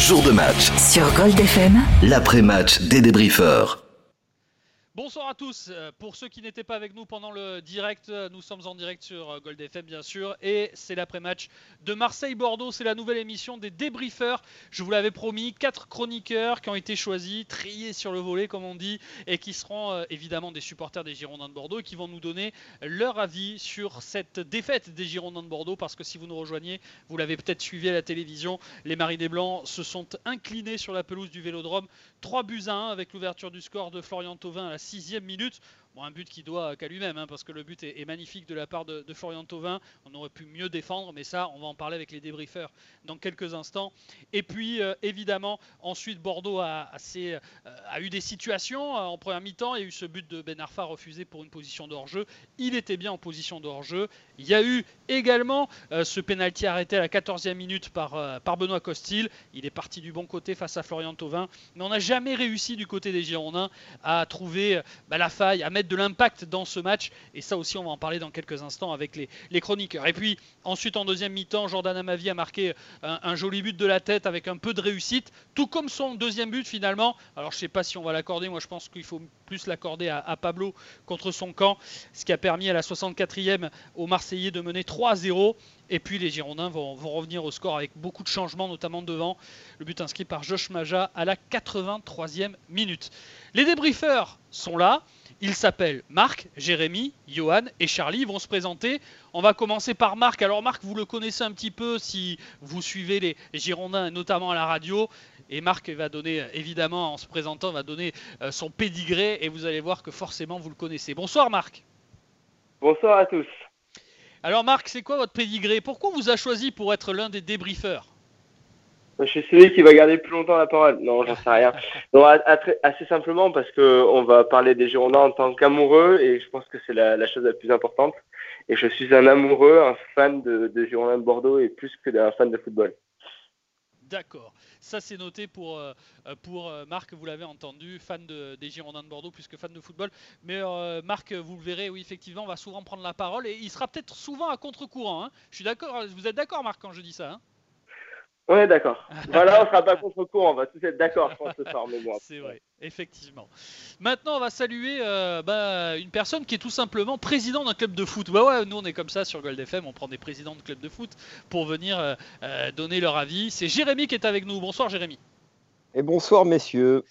jour de match. Sur Gold FM, L'après-match des débriefeurs. Bonsoir à tous. Euh, Pour ceux qui n'étaient pas avec nous pendant le direct, euh, nous sommes en direct sur euh, Gold FM bien sûr et c'est l'après-match de Marseille-Bordeaux. C'est la nouvelle émission des débriefeurs. Je vous l'avais promis, quatre chroniqueurs qui ont été choisis, triés sur le volet comme on dit et qui seront évidemment des supporters des Girondins de Bordeaux qui vont nous donner leur avis sur cette défaite des Girondins de Bordeaux parce que si vous nous rejoignez, vous l'avez peut-être suivi à la télévision, les Marinés Blancs se sont inclinés sur la pelouse du Vélodrome 3 buts à 1 avec l'ouverture du score de Florian Thauvin à la sixième minute. Un but qui doit qu'à lui-même, hein, parce que le but est, magnifique de la part de, Florian Thauvin. On aurait pu mieux défendre, mais ça, on va en parler avec les débriefeurs dans quelques instants. Et puis, euh, évidemment, ensuite, Bordeaux a, assez, euh, a eu des situations euh, en première mi-temps. Il y a eu ce but de Ben Arfa refusé pour une position de hors-jeu. Il était bien en position de hors-jeu. Il y a eu également ce pénalty arrêté à la 14e minute par, par Benoît Costil. Il est parti du bon côté face à Florian Thauvin. Mais on n'a jamais réussi du côté des Girondins à trouver bah, la faille, à mettre de l'impact dans ce match. Et ça aussi, on va en parler dans quelques instants avec les, chroniqueurs. Et puis ensuite, en deuxième mi-temps, Jordan Amavi a marqué un, un joli but de la tête avec un peu de réussite, tout comme son deuxième but finalement. Alors je sais pas si on va l'accorder, moi je pense qu'il faut plus l'accorder à, à Pablo contre son camp, ce qui a permis à la 64e aux Marseillais de mener 3-0. Et puis les Girondins vont, revenir au score avec beaucoup de changements, notamment devant. Le but inscrit par Josh Maja à la 83e minute. Les débriefeurs sont là. Ils s'appellent Marc, Jérémy, Johan et Charlie. Ils vont se présenter. On va commencer par Marc. Alors Marc, vous le connaissez un petit peu si vous suivez les Girondins, notamment à la radio. Et Marc va donner, évidemment, en se présentant, va donner euh, son pédigré et vous allez voir que forcément vous le connaissez. Bonsoir Marc. Bonsoir à tous. Alors Marc, c'est quoi votre pédigré? Pourquoi on vous a choisi pour être l'un des débriefeurs? Je suis celui qui va garder plus longtemps la parole. Non, j'en sais rien. Non, à- à- très- assez simplement parce que on va parler des Girondins en tant qu'amoureux et je pense que c'est la, la chose la plus importante. Et je suis un amoureux, un fan de, de Girondins de Bordeaux et plus que d'un fan de football. D'accord. Ça, c'est noté pour, euh, euh, pour euh, Marc, vous l'avez entendu, fan de- des Girondins de Bordeaux plus que fan de football. Mais Marc, vous le verrez, oui, effectivement, va souvent prendre la parole et il sera peut-être souvent à contre-courant. hein. Je suis d'accord, vous êtes d'accord, Marc, quand je dis ça hein? Est d'accord. Voilà, on sera pas contre courant, on va tous être d'accord, je pense, ce soir, mais bon. C'est vrai, effectivement. Maintenant, on va saluer euh, bah, une personne qui est tout simplement président d'un club de foot. Ouais, ouais, nous on est comme ça sur Gold FM, on prend des présidents de clubs de foot pour venir euh, euh, donner leur avis. C'est Jérémy qui est avec nous. Bonsoir Jérémy. Et bonsoir messieurs.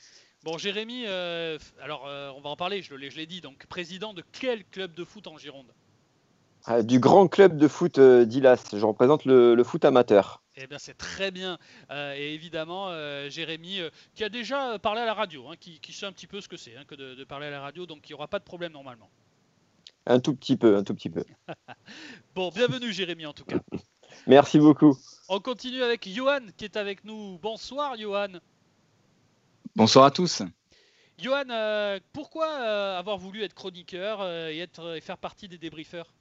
Bon Jérémy, euh, alors euh, on va en parler, je l'ai je l'ai dit, donc président de quel club de foot en Gironde? Euh, Du grand club de foot euh, d'Ilas, je représente le, le foot amateur. Eh bien, c'est très bien. Euh, et évidemment, euh, Jérémy, euh, qui a déjà parlé à la radio, hein, qui, qui sait un petit peu ce que c'est hein, que de, de parler à la radio, donc il n'y aura pas de problème normalement. Un tout petit peu, un tout petit peu. Bon, bienvenue Jérémy en tout cas. Merci beaucoup. On continue avec Johan qui est avec nous. Bonsoir Johan. Bonsoir à tous. Johan, euh, pourquoi euh, avoir voulu être chroniqueur euh, et, être, et faire partie des débriefeurs?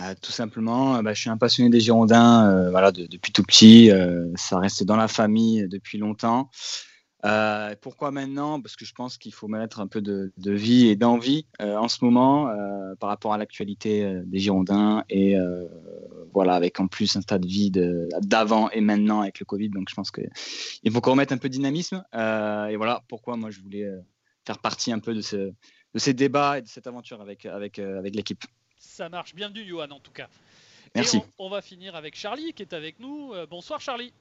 Euh, tout simplement, euh, bah, je suis un passionné des Girondins euh, voilà, de- depuis tout petit. ça reste dans la famille depuis longtemps. Pourquoi maintenant? Parce que je pense qu'il faut mettre un peu de, de vie et d'envie en ce moment par rapport à l'actualité des Girondins et voilà avec en plus un stade vide d'avant et maintenant avec le Covid. Donc je pense qu'il faut qu'on remette un peu de dynamisme. Et voilà pourquoi moi je voulais faire partie un peu de, ce, de ces débats et de cette aventure avec, avec, avec l'équipe. Ça marche. Bienvenue Johan en tout cas. Merci. Et on, on va finir avec Charlie qui est avec nous. Euh, bonsoir Charlie.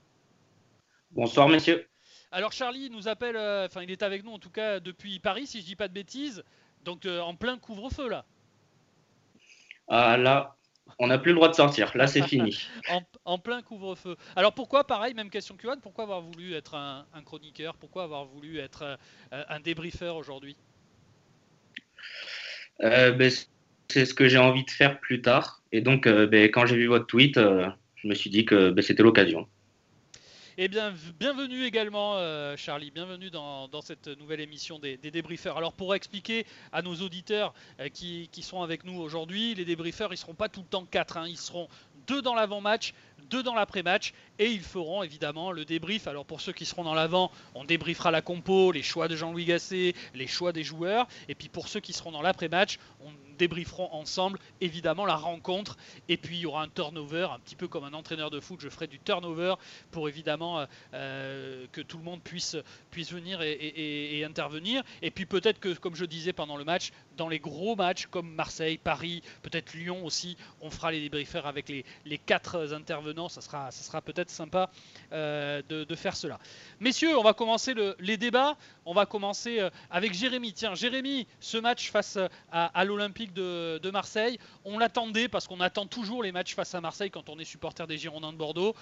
Bonsoir messieurs. Alors Charlie nous appelle, euh, enfin il est avec nous en tout cas depuis Paris si je dis pas de bêtises. Donc euh, en plein couvre-feu là. Ah là, on n'a plus le droit de sortir. Là, c'est fini. En, en plein couvre-feu. Alors pourquoi, pareil, même question que Johan, pourquoi avoir voulu être un, un chroniqueur? Pourquoi avoir voulu être euh, un débriefeur aujourd'hui? Euh, ben, c'est ce que j'ai envie de faire plus tard. Et donc, euh, ben, quand j'ai vu votre tweet, euh, je me suis dit que ben, c'était l'occasion. Eh bien, bienvenue également, euh, Charlie. Bienvenue dans, cette nouvelle émission des, des débriefeurs. Alors, pour expliquer à nos auditeurs qui, qui sont avec nous aujourd'hui, les débriefeurs, ils seront pas tout le temps quatre. hein. Ils seront deux dans l'avant-match, deux dans l'après-match et ils feront évidemment le débrief. Alors pour ceux qui seront dans l'avant, on débriefera la compo, les choix de Jean-Louis Gasset, les choix des joueurs. Et puis pour ceux qui seront dans l'après-match, on débrieferont ensemble évidemment la rencontre. Et puis il y aura un turnover un petit peu comme un entraîneur de foot je ferai du turnover pour évidemment euh, euh, que tout le monde puisse, puisse venir et, intervenir. Et puis peut-être que comme je disais pendant le match dans les gros matchs comme Marseille, Paris, peut-être Lyon aussi on fera les débriefers avec les, les quatre intervenants. Ça sera, ça sera peut-être sympa euh, de, faire cela. Messieurs on va commencer les débats. On va commencer avec Jérémy. Tiens Jérémy ce match face à l'Olympique de, Marseille. On l'attendait parce qu'on attend toujours les matchs face à Marseille quand on est supporter des Girondins de Bordeaux.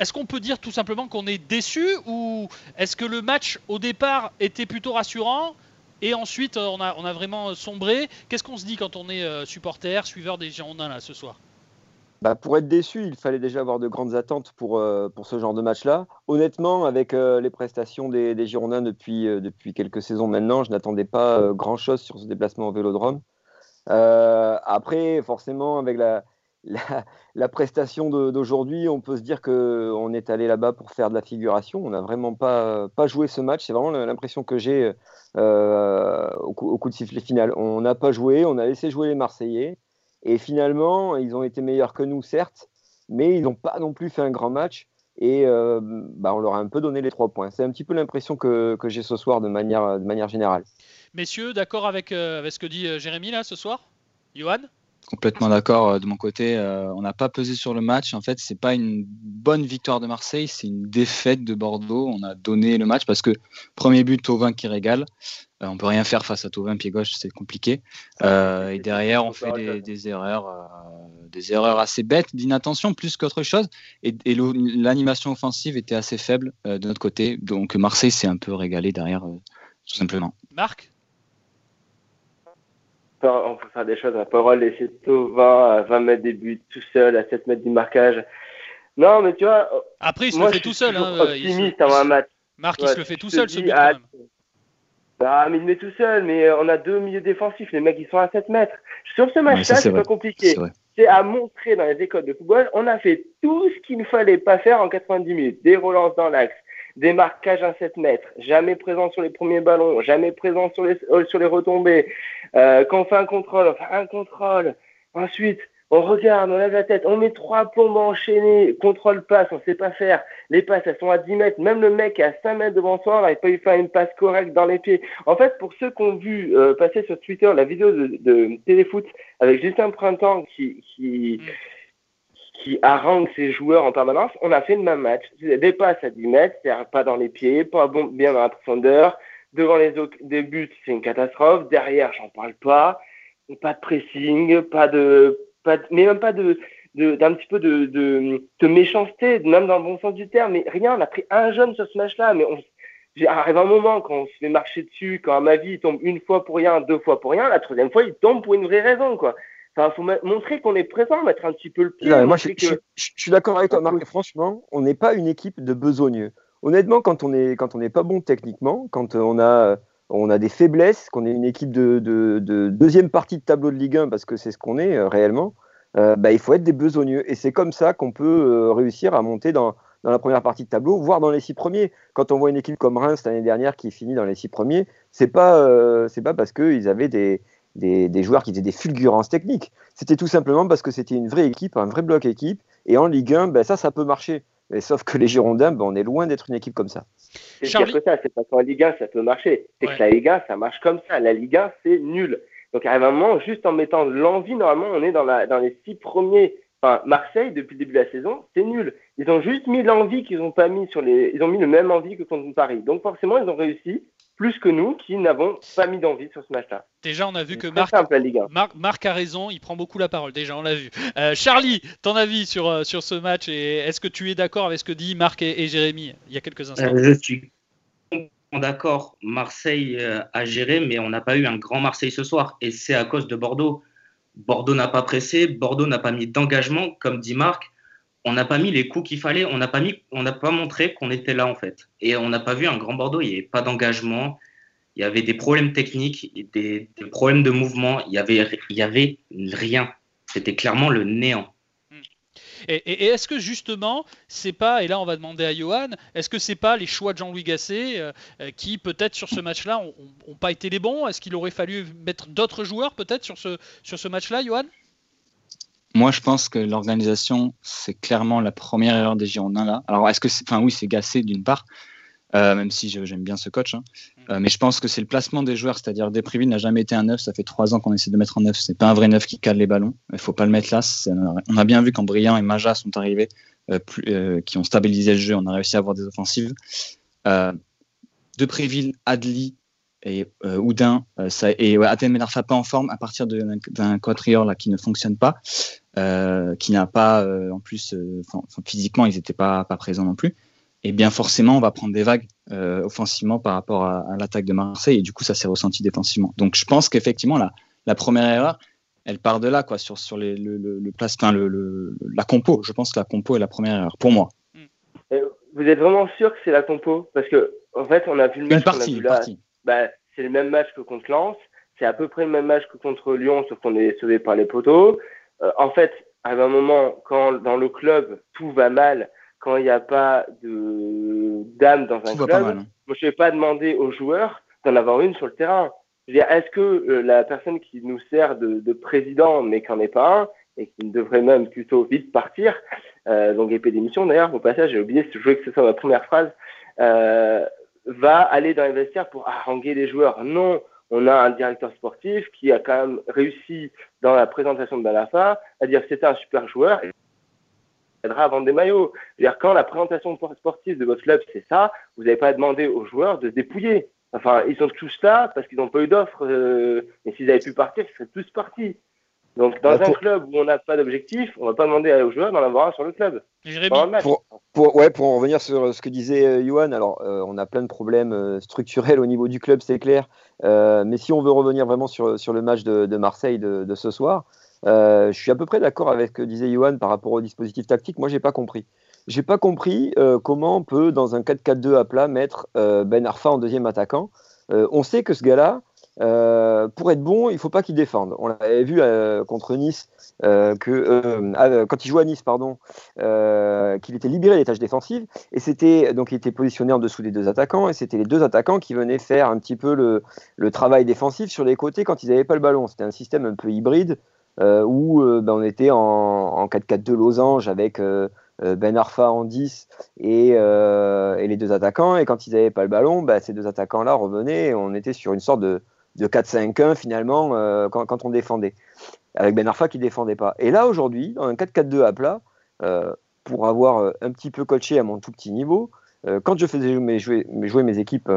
Est-ce qu'on peut dire tout simplement qu'on est déçu ou est-ce que le match au départ était plutôt rassurant et ensuite on a, on a vraiment sombré? Qu'est-ce qu'on se dit quand on est euh, supporter, suiveur des Girondins là ce soir? Bah, pour être déçu, il fallait déjà avoir de grandes attentes pour, euh, pour ce genre de match-là. Honnêtement, avec euh, les prestations des, Girondins depuis, depuis quelques saisons maintenant, je n'attendais pas grand-chose sur ce déplacement au Vélodrome. Euh, après, forcément, avec la, la, prestation d'aujourd'hui, on peut se dire qu'on est allé là-bas pour faire de la figuration. On n'a vraiment pas, pas joué ce match. C'est vraiment l'impression que j'ai euh, au, coup, de sifflet final. On n'a pas joué, on a laissé jouer les Marseillais. Et finalement, ils ont été meilleurs que nous, certes, mais ils n'ont pas non plus fait un grand match. Et euh, bah, on leur a un peu donné les trois points. C'est un petit peu l'impression que, que j'ai ce soir de manière, de manière générale. Messieurs, d'accord avec, euh, avec, ce que dit euh, Jérémy là ce soir? Johan? Complètement d'accord euh, de mon côté. on n'a pas pesé sur le match. En fait, c'est pas une bonne victoire de Marseille, c'est une défaite de Bordeaux. On a donné le match parce que premier but, Tauvin qui régale. on peut rien faire face à Tauvin, pied gauche, c'est compliqué. et derrière, on fait des, erreurs, des erreurs assez bêtes, d'inattention plus qu'autre chose. Et, et l'animation offensive était assez faible de notre côté. Donc Marseille s'est un peu régalé derrière, tout simplement. Marc? On peut faire des choses à parole, laisser Tovin à 20 mètres des buts tout seul, à 7 mètres du marquage. Non, mais tu vois. Après, il se le fait tout seul. Hein, optimiste avant un match. Marc, il se le fait tout seul, ce but. Ah, bah, mais il met tout seul, mais on a deux milieux défensifs. Les mecs, ils sont à 7 mètres. Sur ce match-là, c'est pas compliqué. C'est à montrer dans les écoles de football, on a fait tout ce qu'il ne fallait pas faire en 90 minutes. Des relances dans l'axe, des marquages à 7 mètres, jamais présent sur les premiers ballons, jamais présent sur les, euh, sur les retombées. Euh, quand on fait un contrôle, on fait un contrôle. Ensuite, on regarde, on lève la tête, on met trois plombes enchaînés, contrôle passe, on sait pas faire. Les passes, elles sont à 10 mètres. Même le mec est à 5 mètres devant soi, il n'arrive pas à lui faire une passe correcte dans les pieds. En fait, pour ceux qui ont vu euh, passer sur Twitter la vidéo de, de Téléfoot avec Justin Printemps qui, qui, mm qui harangue ses joueurs en permanence, on a fait le même match. Des passes à 10 mètres, c'est-à-dire pas dans les pieds, pas bon, bien dans la profondeur. Devant les des buts, c'est une catastrophe. Derrière, j'en parle pas. Pas de pressing, pas de, pas mais même pas de, d'un petit peu de, de, de, méchanceté, même dans le bon sens du terme. Mais rien, on a pris un jeune sur ce match-là, mais on, arrive un moment quand on se fait marcher dessus, quand à ma vie il tombe une fois pour rien, deux fois pour rien, la troisième fois il tombe pour une vraie raison, quoi. Il faut montrer qu'on est présent, mettre un petit peu le pied. moi, je, suis d'accord avec toi, Marc. Franchement, on n'est pas une équipe de besogneux. Honnêtement, quand on n'est quand on n'est pas bon techniquement, quand on a on a des faiblesses, qu'on est une équipe de, deuxième partie de tableau de Ligue 1 parce que c'est ce qu'on est euh, réellement. Euh, bah, il faut être des besogneux et c'est comme ça qu'on peut euh, réussir à monter dans, dans, la première partie de tableau, voire dans les six premiers. Quand on voit une équipe comme Reims l'année dernière qui finit dans les six premiers, c'est pas c'est pas parce qu'ils avaient des, des, joueurs qui étaient des fulgurances techniques. C'était tout simplement parce que c'était une vraie équipe, un vrai bloc équipe. Et en Ligue 1, ben, ça, ça peut marcher. Mais sauf que les Girondins, ben, on est loin d'être une équipe comme ça. C'est Charlie... que ça, c'est pas qu'en Ligue 1, ça peut marcher. C'est que la Ligue 1, ça marche comme ça. La Ligue 1, c'est nul. Donc, à un moment, juste en mettant l'envie, normalement, on est dans, la, dans les six premiers. Enfin, Marseille, depuis le début de la saison, c'est nul. Ils ont juste mis l'envie qu'ils n'ont pas mis sur les. Ils ont mis le même envie que contre Paris. Donc, forcément, ils ont réussi plus que nous qui n'avons pas mis d'envie sur ce match-là. Déjà, on a vu que Marc, Marc, a raison, il prend beaucoup la parole. Déjà, on l'a vu. Euh, Charlie, ton avis sur, euh, sur ce match et est-ce que tu es d'accord avec ce que dit Marc et, Jérémy il y a quelques instants? Euh, Je suis d'accord. Marseille a géré, mais on n'a pas eu un grand Marseille ce soir et c'est à cause de Bordeaux. Bordeaux n'a pas pressé, Bordeaux n'a pas mis d'engagement, comme dit Marc on n'a pas mis les coups qu'il fallait, on n'a pas mis, on n'a pas montré qu'on était là en fait. Et on n'a pas vu un grand Bordeaux, il n'y avait pas d'engagement, il y avait des problèmes techniques, des, problèmes de mouvement, il y avait, y avait rien. C'était clairement le néant. Et, est-ce que justement, c'est pas, et là on va demander à Johan, est-ce que c'est pas les choix de Jean-Louis Gasset euh, euh, qui peut-être sur ce match-là ont, pas été les bons? Est-ce qu'il aurait fallu mettre d'autres joueurs peut-être sur ce, sur ce match-là, Johan? Moi, je pense que l'organisation, c'est clairement la première erreur des Girondins là. Alors, est-ce que, enfin, oui, c'est Gasset d'une part, euh, même si j'aime bien ce coach. Hein. Mm. Euh, mais je pense que c'est le placement des joueurs, c'est-à-dire Despriville n'a jamais été un neuf, ça fait trois ans qu'on essaie de mettre en neuf, c'est pas un vrai neuf qui cale les ballons, il faut pas le mettre là. On a bien vu quand Briand et Maja sont arrivés, euh, qui ont stabilisé le jeu, on a réussi à avoir des offensives. Despriville, Adli et Oudin, ça, et ouais, Athènes pas en forme à partir d'un quatrior là qui ne fonctionne pas, qui n'a pas, en plus, physiquement ils n'étaient pas, pas présents non plus et bien forcément, on va prendre des vagues euh, offensivement par rapport à, l'attaque de Marseille, et du coup, ça s'est ressenti défensivement. Donc, je pense qu'effectivement, la, la première erreur, elle part de là, quoi, sur, sur les, le, le, le, le, la compo. Je pense que la compo est la première erreur, pour moi. Vous êtes vraiment sûr que c'est la compo? Parce que, en fait, on a vu le match. Partie, une partie. Bah, c'est le même match que contre Lens, c'est à peu près le même match que contre Lyon, sauf qu'on est sauvé par les poteaux. Euh, en fait, à un moment, quand dans le club, tout va mal, quand il n'y a pas de d'âme dans un club, hein. moi, je ne vais pas demander aux joueurs d'en avoir une sur le terrain. Est-ce que euh, la personne qui nous sert de, président, mais qui n'en est pas un, et qui ne devrait même plutôt vite partir, euh, donc épée d'émission d'ailleurs, au passage, j'ai oublié, je voulais que ce soit ma première phrase, euh, va aller dans les vestiaires pour haranguer les joueurs. Non, on a un directeur sportif qui a quand même réussi dans la présentation de Balafa à dire que c'était un super joueur aidera à vendre des maillots. -dire, quand la présentation sportive de votre club, c'est ça, vous n'avez pas demandé aux joueurs de se dépouiller. Enfin, ils sont tous là parce qu'ils n'ont pas eu d'offre. Euh, mais s'ils avaient pu partir, ils seraient tous partis. Donc, dans bah, un club où on n'a pas d'objectif, on ne va pas demander aux joueurs d'en avoir un sur le club. Pour, pour, ouais, pour en revenir sur ce que disait euh, Johan, alors euh, on a plein de problèmes structurels au niveau du club, c'est clair. mais si on veut revenir vraiment sur, sur le match de, de Marseille de, de, ce soir, euh, je suis à peu près d'accord avec ce que disait Johan par rapport au dispositif tactique. Moi, j'ai pas compris. J'ai pas compris euh, comment on peut, dans un 4-4-2 à plat, mettre euh, Ben Arfa en deuxième attaquant. on sait que ce gars-là, pour être bon, il faut pas qu'il défende. On l'avait vu contre Nice, que, quand il jouait à Nice, pardon, qu'il était libéré des tâches défensives, et c'était donc il était positionné en dessous des deux attaquants, et c'était les deux attaquants qui venaient faire un petit peu le, travail défensif sur les côtés quand ils n'avaient pas le ballon. C'était un système un peu hybride euh, où euh, ben, on était en, 4-4-2 losange avec euh, Ben Arfa en 10 et, les deux attaquants. Et quand ils n'avaient pas le ballon, ben, ces deux attaquants-là revenaient et on était sur une sorte de, 4-5-1 finalement quand, on défendait. Avec Ben Arfa qui défendait pas. Et là aujourd'hui, dans un 4-4-2 à plat, pour avoir un petit peu coaché à mon tout petit niveau, quand je faisais jouer, jouer mes équipes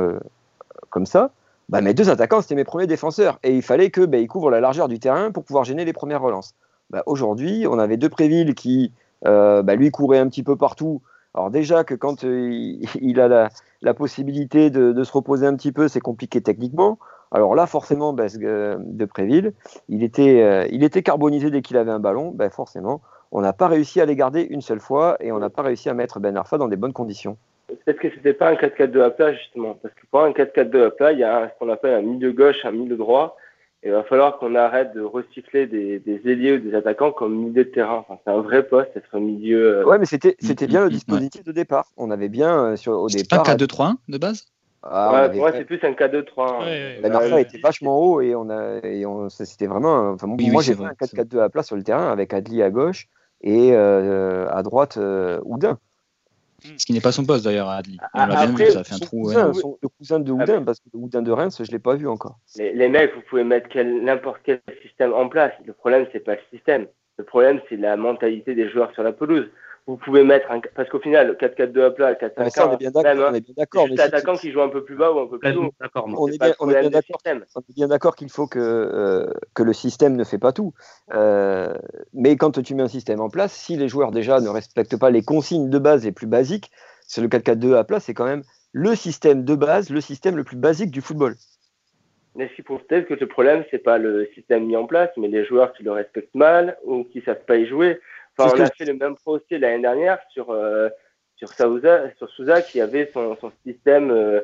comme ça, bah, mes deux attaquants, c'était mes premiers défenseurs. Et il fallait qu'ils bah, couvrent la largeur du terrain pour pouvoir gêner les premières relances. Bah, aujourd'hui, on avait deux Prévilles qui, euh, lui, couraient un petit peu partout. Alors déjà que quand euh, il, a la, possibilité de, se reposer un petit peu, c'est compliqué techniquement. Alors là, forcément, euh, de Préville, il était, il était carbonisé dès qu'il avait un ballon. forcément, on n'a pas réussi à les garder une seule fois et on n'a pas réussi à mettre Ben Arfa dans des bonnes conditions peut-être que c'était pas un 4-4-2 à plat, justement? Parce que pour un 4-4-2 à plat, il y a ce qu'on appelle un milieu gauche, un milieu droit. Et il va falloir qu'on arrête de recycler des, des ailiers ou des attaquants comme milieu de terrain. Enfin, c'est un vrai poste, être milieu. Euh, ouais, mais c'était, c'était bien le dispositif de départ. On avait bien euh, sur, au départ. un 4-2-3 de base? Ah, ouais, moi, c'est plus un 4-2-3. La dernière était vachement haut et, on a, et on, c'était vraiment. Enfin, moi, j'ai fait un 4-4-2 à plat sur le terrain avec Adli à gauche et euh, à droite Oudin. Mm. Ce qui n'est pas son poste d'ailleurs, Adli. On l'a bien vu, ça a fait un trou. Cousin, le cousin de Houdin, parce que le Houdin de Reims, je ne l'ai pas vu encore. Les, les mecs, vous pouvez mettre n'importe quel système en place. Le problème, c'est pas le système. Le problème, c'est la mentalité des joueurs sur la pelouse vous pouvez mettre un. Parce qu'au final, 4-4-2 à plat, 4 5 on est bien d'accord. C'est l'attaquant qui joue un peu plus bas ou un peu plus haut. On, est bien, on est bien d'accord qu'il faut que, euh, que le système ne fait pas tout. Euh, mais quand tu mets un système en place, si les joueurs déjà ne respectent pas les consignes de base les plus basiques, c'est le 4-4-2 à plat, c'est quand même le système de base, le système le plus basique du football. Mais ce qui prouve peut-être que le problème, c'est pas le système mis en place, mais les joueurs qui le respectent mal ou qui savent pas y jouer on a fait le même procès l'année dernière sur, euh, sur, Souza, sur Souza qui avait son, son système euh,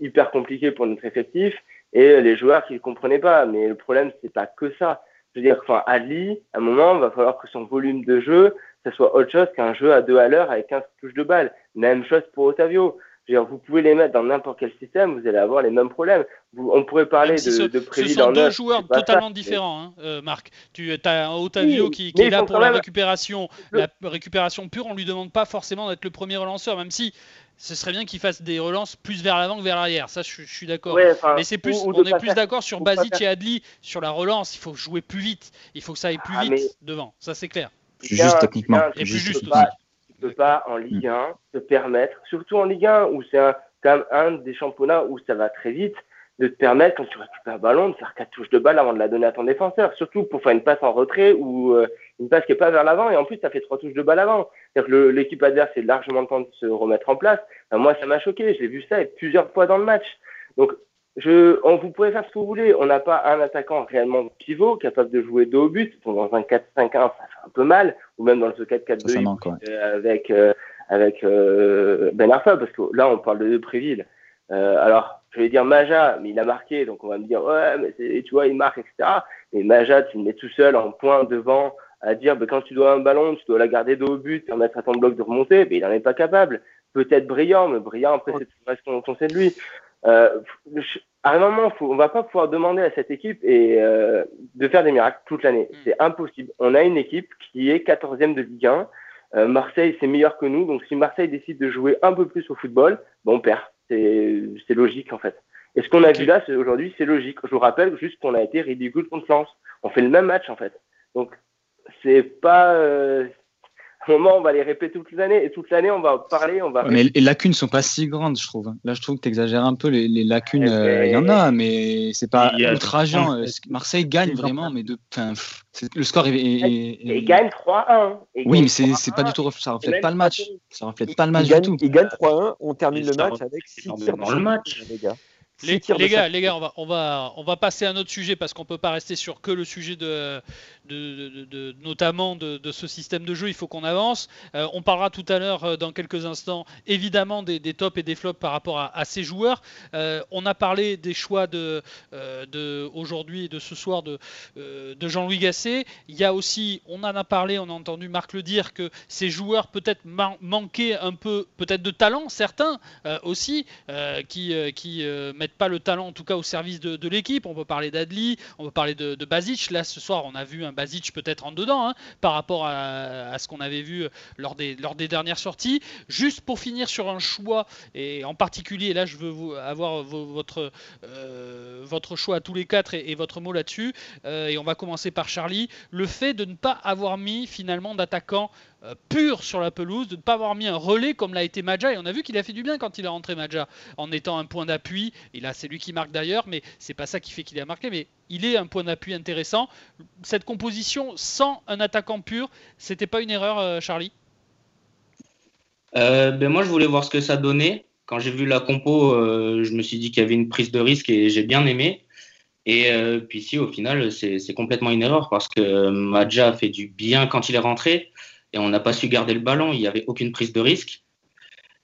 hyper compliqué pour notre effectif et les joueurs qui ne comprenaient pas. Mais le problème, c'est pas que ça. Je veux dire, enfin, Ali, à un moment, il va falloir que son volume de jeu ce soit autre chose qu'un jeu à deux à l'heure avec 15 touches de balle. Même chose pour Otavio. Vous pouvez les mettre dans n'importe quel système, vous allez avoir les mêmes problèmes. on pourrait parler de, de Ce sont deux joueurs totalement différents, hein, euh, Marc. Tu as un Otavio qui, est là pour la récupération, la récupération pure. On lui demande pas forcément d'être le premier relanceur, même si ce serait bien qu'il fasse des relances plus vers l'avant que vers l'arrière. Ça, je, suis d'accord. Mais c'est plus, on est plus d'accord sur Basic et Adli sur la relance. Il faut jouer plus vite. Il faut que ça aille plus ah, vite devant. Ça, c'est clair. Juste techniquement. Et plus juste aussi. Tu peux pas en Ligue 1 te permettre, surtout en Ligue 1 où c'est quand même un des championnats où ça va très vite, de te permettre, quand tu récupères un ballon, de faire quatre touches de balle avant de la donner à ton défenseur. Surtout pour faire une passe en retrait ou euh, une passe qui n'est pas vers l'avant et en plus, ça fait trois touches de balle avant. C'est-à-dire que l'équipe adverse a largement le temps de se remettre en place. moi, ça m'a choqué. J'ai vu ça plusieurs fois dans le match. Donc, je, on, vous pouvez faire ce que vous voulez. On n'a pas un attaquant réellement pivot capable de jouer dos au but. Dans un 4-5-1, ça fait un peu mal. Ou même dans le 4-4-2 euh, avec, euh, avec Ben Arfa, parce que là, on parle de Préville. alors, je vais dire Maja, mais il a marqué, donc on va me dire, ouais, mais tu vois, il marque, etc. Mais Maja, tu le mets tout seul en point devant à dire, bah, quand tu dois un ballon, tu dois la garder dos au but, permettre à ton bloc de remonter, mais il n'en est pas capable. Peut-être brillant, mais brillant, après, c'est tout ce qu'on sait de lui. Euh, à un moment, faut, on va pas pouvoir demander à cette équipe et, euh, de faire des miracles toute l'année. Mm. C'est impossible. On a une équipe qui est 14e de Ligue 1. Euh, Marseille, c'est meilleur que nous. Donc, si Marseille décide de jouer un peu plus au football, bon, on perd. C'est logique en fait. Et ce qu'on a vu là aujourd'hui, c'est logique. Je vous rappelle juste qu'on a été ridicule contre Lens. On fait le même match en fait. Donc c'est pas euh, un moment on va les répéter toute l'année et toute l'année on va parler, on va. mais les lacunes sont pas si grandes, je trouve. Là, je trouve que tu exagères un peu les, lacunes. Euh, il y en a, mais c'est pas outrageant. Marseille gagne vraiment, mais de. le score est. il gagne 3-1. Oui, mais c'est pas du tout. Ça reflète pas le match. Ça reflète pas le match du tout. Il gagne 3-1. On termine le match avec 6 tirs dans le match. Les gars. Les, gars, les gars, on va, on va, on va passer à un autre sujet parce qu'on peut pas rester sur que le sujet de, de, notamment de, ce système de jeu. Il faut qu'on avance. Euh, on parlera tout à l'heure, euh, dans quelques instants, évidemment des, tops et des flops par rapport à, ces joueurs. Euh, on a parlé des choix de, de aujourd'hui et de ce soir de, de Jean-Louis Gasset. Il y a aussi, on en a parlé, on a entendu Marc le dire, que ces joueurs peut-être manquaient un peu, peut-être de talent, certains aussi, qui, qui mettent pas le talent en tout cas au service de, l'équipe. On peut parler d'Adli, on peut parler de, de Basic. Là, ce soir, on a vu un Basic peut-être en dedans hein, par rapport à, ce qu'on avait vu lors des, dernières sorties. Juste pour finir sur un choix, et en particulier, là je veux vous avoir votre, euh, votre choix à tous les quatre et, votre mot là-dessus, euh, et on va commencer par Charlie, le fait de ne pas avoir mis finalement d'attaquant euh, pur sur la pelouse, de ne pas avoir mis un relais comme l'a été Maja. Et on a vu qu'il a fait du bien quand il est rentré Maja, en étant un point d'appui. Et là, c'est lui qui marque d'ailleurs, mais c'est pas ça qui fait qu'il a marqué. Mais il est un point d'appui intéressant. Cette composition sans un attaquant pur, c'était pas une erreur, euh, Charlie? Euh, ben Moi, je voulais voir ce que ça donnait. Quand j'ai vu la compo, je me suis dit qu'il y avait une prise de risque et j'ai bien aimé. Et puis si, au final, c'est complètement une erreur parce que Maja a fait du bien quand il est rentré et on n'a pas su garder le ballon. Il n'y avait aucune prise de risque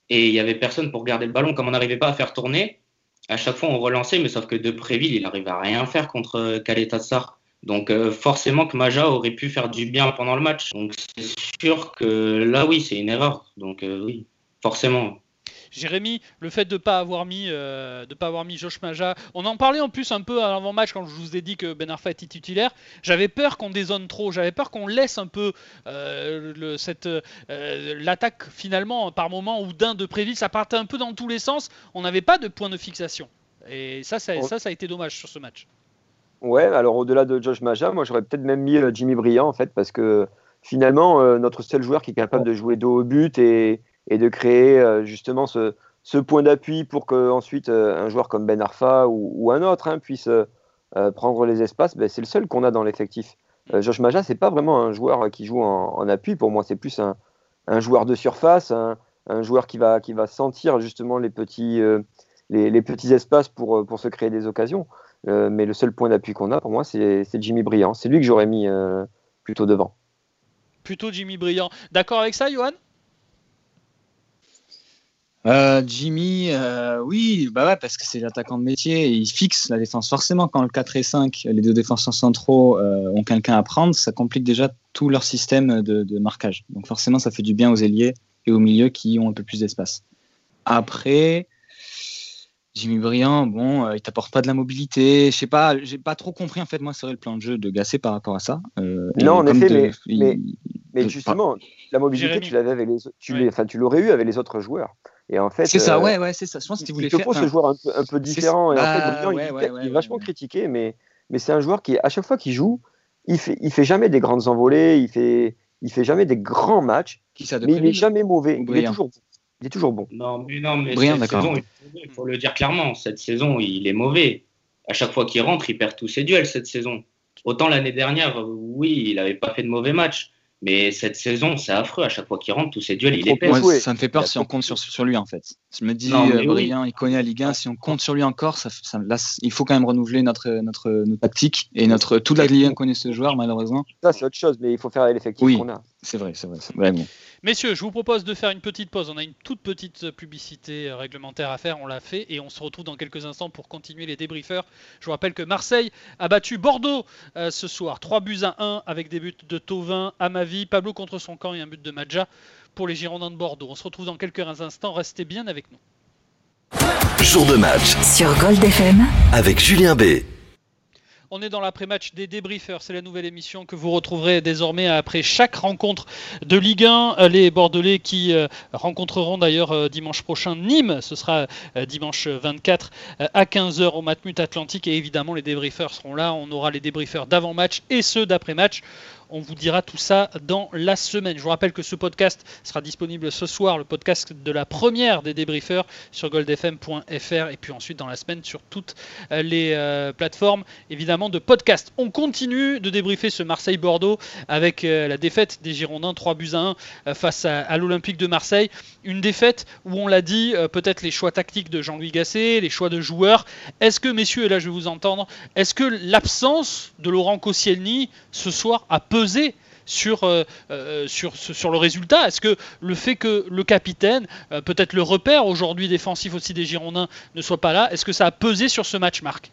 et il n'y avait personne pour garder le ballon. Comme on n'arrivait pas à faire tourner, à chaque fois on relançait, mais sauf que De Préville, il n'arrivait à rien faire contre Kaletassar. Donc euh, forcément que Maja aurait pu faire du bien pendant le match. Donc c'est sûr que là oui, c'est une erreur. Donc euh, oui, forcément. Jérémy, le fait de ne pas avoir mis, euh, de pas avoir mis Josh Maja, on en parlait en plus un peu à l'avant-match quand je vous ai dit que Ben Arfa était titulaire. J'avais peur qu'on dézone trop, j'avais peur qu'on laisse un peu euh, cette euh, l'attaque finalement par moment ou d'un de Préville, ça partait un peu dans tous les sens. On n'avait pas de point de fixation. Et ça, ça, ça, a été dommage sur ce match. Ouais, alors au-delà de Josh Maja, moi j'aurais peut-être même mis Jimmy Briand en fait, parce que finalement, notre seul joueur qui est capable de jouer dos au but et, et de créer euh, justement ce, point d'appui pour que ensuite euh, un joueur comme Ben Arfa ou, un autre hein, puisse euh, prendre les espaces, ben, c'est le seul qu'on a dans l'effectif. Josh Maja, c'est pas vraiment un joueur qui joue en, appui. Pour moi, c'est plus un, joueur de surface, un, joueur qui va, qui va sentir justement les petits, les, petits espaces pour, pour se créer des occasions. mais le seul point d'appui qu'on a, pour moi, c'est Jimmy Briand. C'est lui que j'aurais mis plutôt devant. Plutôt Jimmy Briand. D'accord avec ça, Johan? Euh, Jimmy, euh, oui, bah ouais, parce que c'est l'attaquant de métier, il fixe la défense. Forcément, quand le 4 et 5, les deux défenseurs centraux euh, ont quelqu'un à prendre, ça complique déjà tout leur système de, de, marquage. Donc forcément, ça fait du bien aux ailiers et au milieu qui ont un peu plus d'espace. Après, Jimmy Briand, bon, euh, il t'apporte pas de la mobilité. Je sais pas, j'ai pas trop compris en fait. Moi, serait le plan de jeu de Gasset par rapport à ça. Euh, non, en effet, de, mais, il, mais, mais, justement, la mobilité, tu l'avais avec les, tu ouais. tu l'aurais eu avec les autres joueurs. Et en fait, c'est ça, ouais, ouais, c'est ça. Je pense qu'il voulait il te faire. ce joueur un peu, un peu différent. Et en fait, ouais, il, ouais, il, est vachement critiqué, mais, mais c'est un joueur qui, à chaque fois qu'il joue, il fait, il fait jamais des grandes envolées, il fait, il fait jamais des grands matchs, qui ça mais il est jamais mauvais. Il est toujours il est toujours bon. Non, mais, non, mais Brillant, cette saison, il faut le dire clairement, cette saison, il est mauvais. À chaque fois qu'il rentre, il perd tous ses duels cette saison. Autant l'année dernière, oui, il n'avait pas fait de mauvais matchs. Mais cette saison, c'est affreux. À chaque fois qu'il rentre, tous ses duels, il est perd. Moi, ça me fait peur si on compte sur, sur lui, en fait. Je me dis, non, euh, oui. il connaît la Ligue 1. Si on compte sur lui encore, ça, ça, là, il faut quand même renouveler notre, notre, notre tactique. Et notre, toute la Ligue 1 connaît ce joueur, malheureusement. Ça, c'est autre chose, mais il faut faire l'effectif oui, qu'on a. C'est vrai, c'est vrai. vrai bon. Messieurs, je vous propose de faire une petite pause. On a une toute petite publicité réglementaire à faire, on l'a fait, et on se retrouve dans quelques instants pour continuer les débriefeurs. Je vous rappelle que Marseille a battu Bordeaux euh, ce soir, 3 buts à 1 avec des buts de Tovin, Amavi, Pablo contre son camp et un but de Madja pour les Girondins de Bordeaux. On se retrouve dans quelques instants, restez bien avec nous. Jour de match sur Gold FM avec Julien B. On est dans l'après-match des débriefeurs. C'est la nouvelle émission que vous retrouverez désormais après chaque rencontre de Ligue 1. Les Bordelais qui rencontreront d'ailleurs dimanche prochain Nîmes. Ce sera dimanche 24 à 15h au Matmut Atlantique. Et évidemment, les débriefeurs seront là. On aura les débriefeurs d'avant-match et ceux d'après-match. On vous dira tout ça dans la semaine. Je vous rappelle que ce podcast sera disponible ce soir, le podcast de la première des débriefeurs sur goldfm.fr et puis ensuite dans la semaine sur toutes les euh, plateformes évidemment de podcast. On continue de débriefer ce Marseille-Bordeaux avec euh, la défaite des Girondins 3 buts à 1 euh, face à, à l'Olympique de Marseille. Une défaite où on l'a dit, peut-être les choix tactiques de Jean-Louis Gasset, les choix de joueurs. Est-ce que messieurs, et là je vais vous entendre, est-ce que l'absence de Laurent Koscielny ce soir a peu peser sur, euh, euh, sur, sur le résultat Est-ce que le fait que le capitaine, euh, peut-être le repère aujourd'hui défensif aussi des Girondins, ne soit pas là, est-ce que ça a pesé sur ce match, Marc?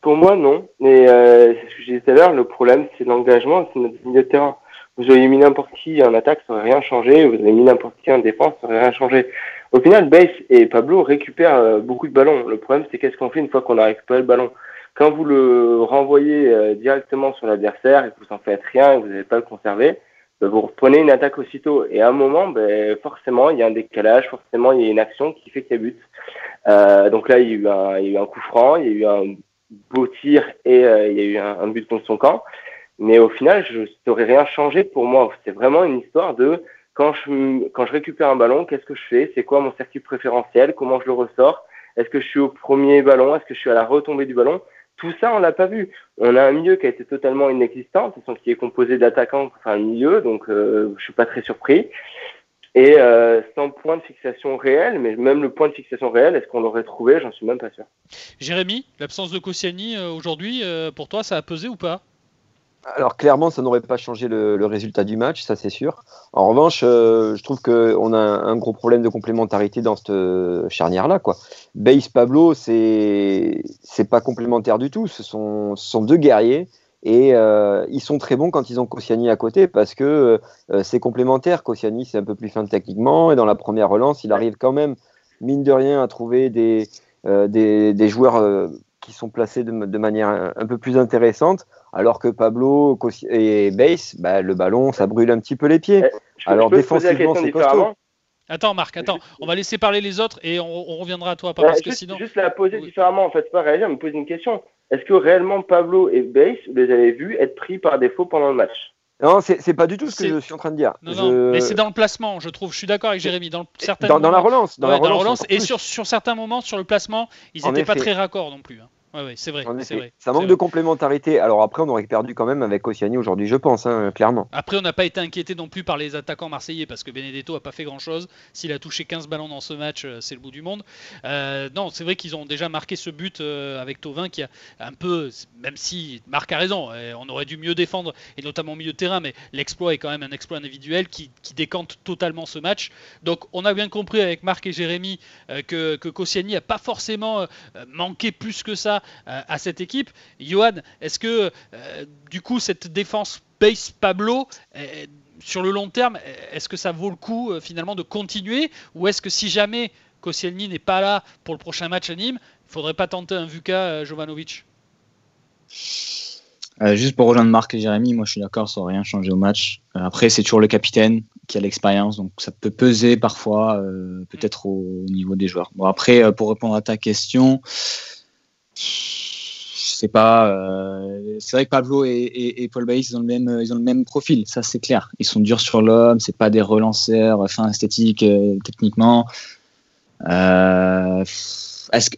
Pour moi, non. Mais c'est ce que je disais tout à l'heure, le problème, c'est l'engagement, c'est notre milieu de terrain. Vous auriez mis n'importe qui en attaque, ça n'aurait rien changé. Vous avez mis n'importe qui en défense, ça n'aurait rien changé. Au final, Bass et Pablo récupèrent beaucoup de ballons. Le problème, c'est qu'est-ce qu'on fait une fois qu'on a récupéré le ballon? Quand vous le renvoyez euh, directement sur l'adversaire et que vous en faites rien et que vous n'avez pas le conserver, ben, vous reprenez une attaque aussitôt. Et à un moment, ben, forcément, il y a un décalage, forcément, il y a une action qui fait qu'il y a but. Euh, donc là, il y, a eu un, il y a eu un coup franc, il y a eu un beau tir et euh, il y a eu un, un, but contre son camp. Mais au final, je n'aurais rien changé pour moi. C'est vraiment une histoire de quand je, quand je récupère un ballon, qu'est-ce que je fais? C'est quoi mon circuit préférentiel? Comment je le ressors? Est-ce que je suis au premier ballon? Est-ce que je suis à la retombée du ballon? Tout ça, on l'a pas vu. On a un milieu qui a été totalement inexistant, qui est composé d'attaquants un milieu, donc euh, je suis pas très surpris. Et euh, sans point de fixation réel, mais même le point de fixation réel, est-ce qu'on l'aurait trouvé? J'en suis même pas sûr. Jérémy, l'absence de Koscielny euh, aujourd'hui, euh, pour toi, ça a pesé ou pas? Alors clairement, ça n'aurait pas changé le, résultat du match, ça c'est sûr. En revanche, euh, je trouve qu'on a un, gros problème de complémentarité dans cette euh, charnière-là. Base Pablo, c'est pas complémentaire du tout. Ce sont, sont deux guerriers et euh, ils sont très bons quand ils ont Koscielny à côté parce que c'est complémentaire. Koscielny c'est un peu plus fin techniquement et dans la première relance, il arrive quand même mine de rien à trouver des, des, joueurs qui sont placés de, de manière un, un peu plus intéressante alors que Pablo et Base, bah, le ballon, ça brûle un petit peu les pieds. Je alors défensivement, c'est costaud. Attends Marc, attends, on va laisser parler les autres et on, on reviendra à toi, pas parce juste, que sinon. Juste la poser oui. différemment, en fait, pas réagir, me poser une question. Est-ce que réellement Pablo et Base, vous les avez vus être pris par défaut pendant le match? Non, c'est pas du tout ce que je suis en train de dire. Non, je... non, mais c'est dans le placement, je trouve. Je suis d'accord avec Jérémy. Dans, dans, dans, la relance. Dans, ouais, la relance, dans la relance et sur, sur, certains moments, sur le placement, ils n'étaient pas très raccords non plus. Hein. Ouais, c'est vrai, vrai. Ça manque de complémentarité. Alors après, on aurait perdu quand même avec Ossiani aujourd'hui, je pense, hein, clairement. Après, on n'a pas été inquiété non plus par les attaquants marseillais parce que Benedetto a pas fait grand-chose. S'il a touché 15 ballons dans ce match, euh, c'est le bout du monde. Euh, non, c'est vrai qu'ils ont déjà marqué ce but euh, avec Tovin qui a un peu, même si Marc a raison, on aurait dû mieux défendre et notamment au milieu de terrain, mais l'exploit est quand même un exploit individuel qui, décante totalement ce match. Donc, on a bien compris avec Marc et Jérémy que, que Koscielny n'a pas forcément manqué plus que ça à cette équipe. Johan, est-ce que euh, du coup cette défense base Pablo euh, sur le long terme, est-ce que ça vaut le coup finalement de continuer ou est-ce que si jamais Koscielny n'est pas là pour le prochain match à Nîmes, il faudrait pas tenter un Vuka Jovanovic? Juste pour rejoindre Marc et Jérémy, moi je suis d'accord, ça n'aurait rien changé au match. après, c'est toujours le capitaine qui a l'expérience, donc ça peut peser parfois, peut-être au niveau des joueurs. Bon, après, pour répondre à ta question, sais pas. Euh, c'est vrai que Pablo et, Paul Baïs, ils ont le même, ils ont le même profil, ça c'est clair. Ils sont durs sur l'homme, c'est pas des relanceurs, fin esthétique, euh, techniquement. Euh,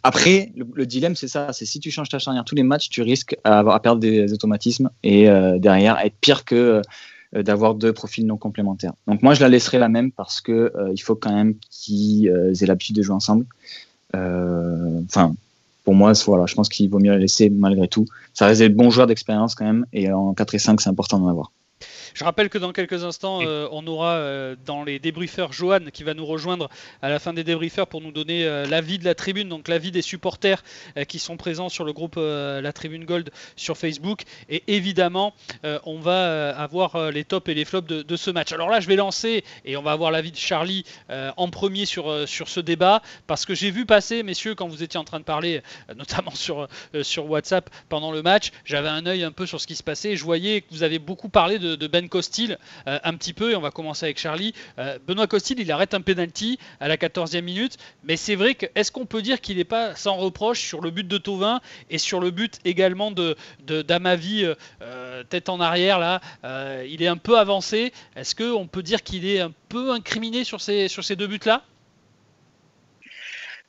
après, le, dilemme c'est ça, c'est si tu changes ta charnière tous les matchs, tu risques à, à perdre des automatismes et derrière être pire que d'avoir deux profils non complémentaires. Donc moi je la laisserai la même parce que il faut quand même qu'ils aient l'habitude de jouer ensemble. Enfin, pour moi, voilà, je pense qu'il vaut mieux la laisser malgré tout. Ça reste des bons joueurs d'expérience quand même, et en 4 et 5, c'est important d'en avoir. Je rappelle que dans quelques instants, euh, on aura euh, dans les débriefeurs Johan qui va nous rejoindre à la fin des débriefeurs pour nous donner euh, l'avis de la tribune, donc l'avis des supporters qui sont présents sur le groupe La Tribune Gold sur Facebook. Et évidemment, on va avoir les tops et les flops de, ce match. Alors là, je vais lancer et on va avoir l'avis de Charlie en premier sur, sur ce débat parce que j'ai vu passer, messieurs, quand vous étiez en train de parler, notamment sur, sur WhatsApp pendant le match, j'avais un œil un peu sur ce qui se passait et je voyais que vous avez beaucoup parlé de, de Ben Costil euh, un petit peu, et on va commencer avec Charlie. Euh, Benoît Costil, il arrête un penalty à la 14e minute, mais c'est vrai que est-ce qu'on peut dire qu'il n'est pas sans reproche sur le but de Tovin et sur le but également de d'Amavi euh, tête en arrière là, il est un peu avancé. Est-ce qu'on peut dire qu'il est un peu incriminé sur ces, sur ces deux buts là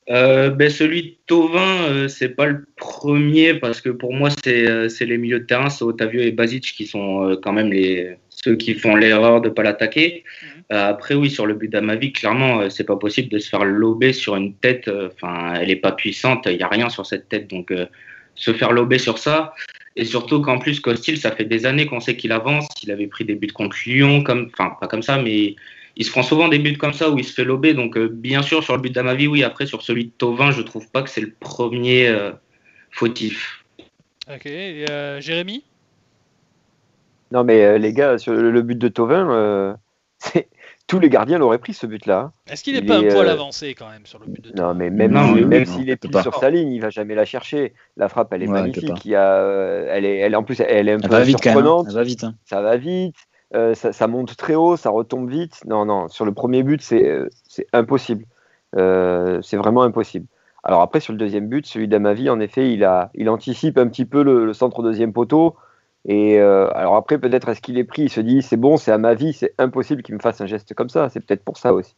ben celui de Tovin, c'est pas le premier parce que pour moi, c'est les milieux de terrain, c'est Otavio et Basic qui sont quand même les, ceux qui font l'erreur de pas l'attaquer. Euh, après, oui, sur le but d'Amavi, clairement, euh, c'est pas possible de se faire lober sur une tête. Euh, enfin, elle n'est pas puissante, il n'y a rien sur cette tête. Donc, se faire lober sur ça. Et surtout qu'en plus, Costil, ça fait des années qu'on sait qu'il avance. Il avait pris des buts contre Lyon, comme, enfin, pas comme ça, mais il se prend souvent des buts comme ça où il se fait lober. Donc, bien sûr, sur le but d'Amavi, oui. Après, sur celui de Tovin, je trouve pas que c'est le premier fautif. Ok. Jérémy? Non, mais euh, les gars, sur le, but de Tovin, euh, tous les gardiens l'auraient pris ce but-là. Hein. Est-ce qu'il n'est pas un poil euh, avancé quand même sur le but de Tovin Non, mais même, même s'il est pile sur sa ligne, il va jamais la chercher. La frappe, elle est magnifique. Il a, elle est, elle, en plus, elle est un peu surprenante. Ça va vite. Hein. Ça va vite. Ça, ça, monte très haut, ça retombe vite. Non, non, sur le premier but, c'est impossible. c'est vraiment impossible. Alors après, sur le deuxième but, celui d'Amavi, en effet, il, a, il anticipe un petit peu le, le centre deuxième poteau. Et euh, alors après, peut-être est-ce qu'il est pris, il se dit c'est bon, c'est à ma vie, c'est impossible qu'il me fasse un geste comme ça. C'est peut-être pour ça aussi.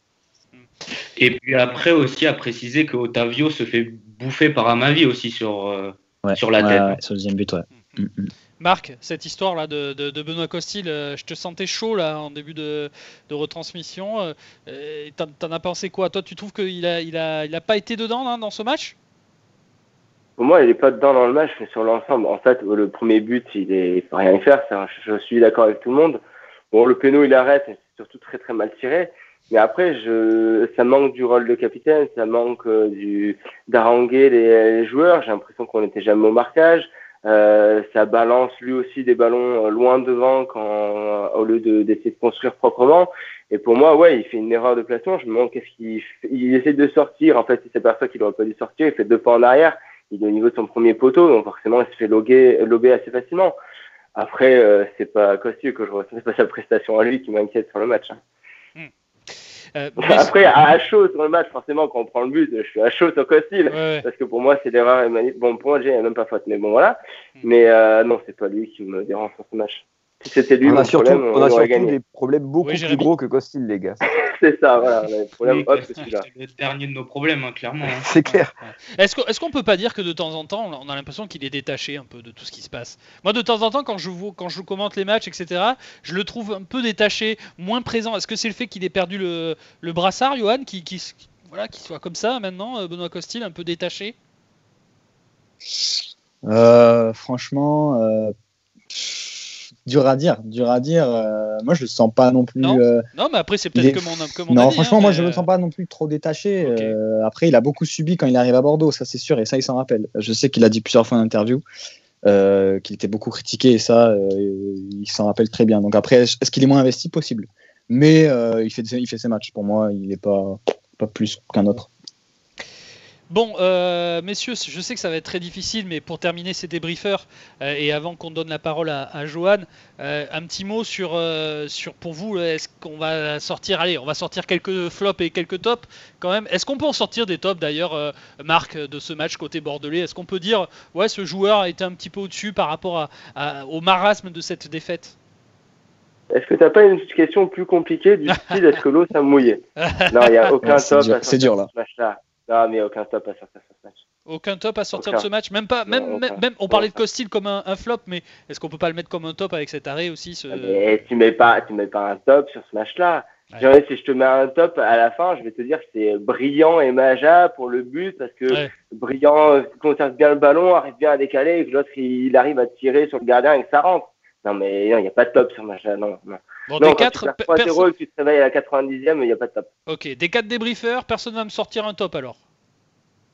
Et puis après aussi à préciser que Otavio se fait bouffer par Amavi aussi sur, euh, sur la tête. sur le deuxième but, ouais. Mm, mm. Marc, cette histoire là de, Benoît Costil, euh, je te sentais chaud là en début de, retransmission. T'en as pensé quoi? Toi, tu trouves qu'il a, il il pas été dedans hein, dans ce match? Pour moi, il n'est pas dedans dans le match, mais sur l'ensemble. En fait, le premier but, il est faut rien y faire. je suis d'accord avec tout le monde. Bon, le péno, il arrête, c'est surtout très très mal tiré. Mais après, ça manque du rôle de capitaine, ça manque euh, du d'haranguer les, joueurs. J'ai l'impression qu'on n'était jamais au marquage. Euh, ça balance lui aussi des ballons euh, loin devant quand, au lieu d'essayer de, construire proprement. Et pour moi, ouais, il fait une erreur de placement. Je me demande qu'est-ce qu'il il essaie de sortir. En fait, il s'aperçoit qu'il n'aurait pas dû sortir. Il fait deux pas en arrière il est au niveau de son premier poteau, donc forcément il se fait lober, assez facilement. Après, euh, c'est pas Costu que je ressens, c'est pas sa prestation à lui qui m'inquiète sur le match. Hein. Euh, Après, à, chaud sur le match, forcément, quand on prend le but, je suis à chaud sur Costil, parce que pour moi, c'est l'erreur. Bon, pour moi, j'ai même pas faute, mais bon, voilà. Hmm. Mais euh, non, c'est pas lui qui me dérange sur ce match. Si c'était lui, on a surtout, problème, on a surtout gagné. des problèmes beaucoup Oui, plus gros que Costil, les gars. C'est ça, voilà. Des problèmes, hop, c'est celui-là. c'est le dernier de nos problèmes, hein, clairement. hein. C'est clair. Est-ce qu'on qu'on peut pas dire que de temps en temps, on a l'impression qu'il est détaché un peu de tout ce qui se passe? Moi, de temps en temps, quand je, vois- quand je commente les matchs, etc., je le trouve un peu détaché, moins présent. Est-ce que c'est le fait qu'il ait perdu le, le brassard, Johan, qui, qui, qui- voilà, qui soit comme ça maintenant, euh, Benoît Costil, un peu détaché? Euh, franchement, euh, dur à dire, dur à dire. euh, moi, je le sens pas non plus. Non, euh, Non, mais après, c'est peut-être est- que mon, que mon non, avis, franchement, hein, moi, mais, je le euh, sens pas non plus trop détaché. Euh, après, il a beaucoup subi quand il arrive à Bordeaux, ça c'est sûr, et ça, il s'en rappelle. Je sais qu'il a dit plusieurs fois en interview qu'il était beaucoup critiqué, et ça, il s'en rappelle très bien. Donc après, est-ce qu'il est moins investi? Possible. Mais il, fait, il fait ses matchs. Pour moi, il n'est pas, pas plus qu'un autre. Bon, euh, messieurs, je sais que ça va être très difficile, mais pour terminer ces débriefeurs euh, et avant qu'on donne la parole à, à Johan, euh, un petit mot sur, euh, sur pour vous. Est-ce qu'on va sortir, allez, on va sortir quelques flops et quelques tops quand même. Est-ce qu'on peut en sortir des tops d'ailleurs, euh, Marc, de ce match côté bordelais? Est-ce qu'on peut dire, ouais, ce joueur était un petit peu au-dessus par rapport à- à- au marasme de cette défaite? Est-ce que t'as pas une question plus compliquée du style est-ce que l'eau ça mouillait? Non, il n'y a aucun Ouais, c'est top c'est dur, là. Non, mais aucun top à sortir de ce match. Aucun top à sortir Aucun. de ce match, même pas, même, Non, même, on parlait de. Costil comme un, un flop, mais est-ce qu'on peut pas le mettre comme un top avec cet arrêt aussi ce... Ah, Mais tu mets pas, tu mets pas un top sur ce match-là. Ouais. Si je te mets un top à la fin, je vais te dire que c'est brillant et Maja pour le but parce que Ouais. brillant conserve bien le ballon, arrive bien à décaler et que l'autre il arrive à tirer sur le gardien et que ça rentre. Non mais non, il n'y a pas de top sur match-là. Non, non. Bon, non des quand quatre, tu pe- perds 3-0 perso- et que tu te réveilles à la 90e, il n'y a pas de top. Ok, des 4 débriefeurs, personne va me sortir un top alors.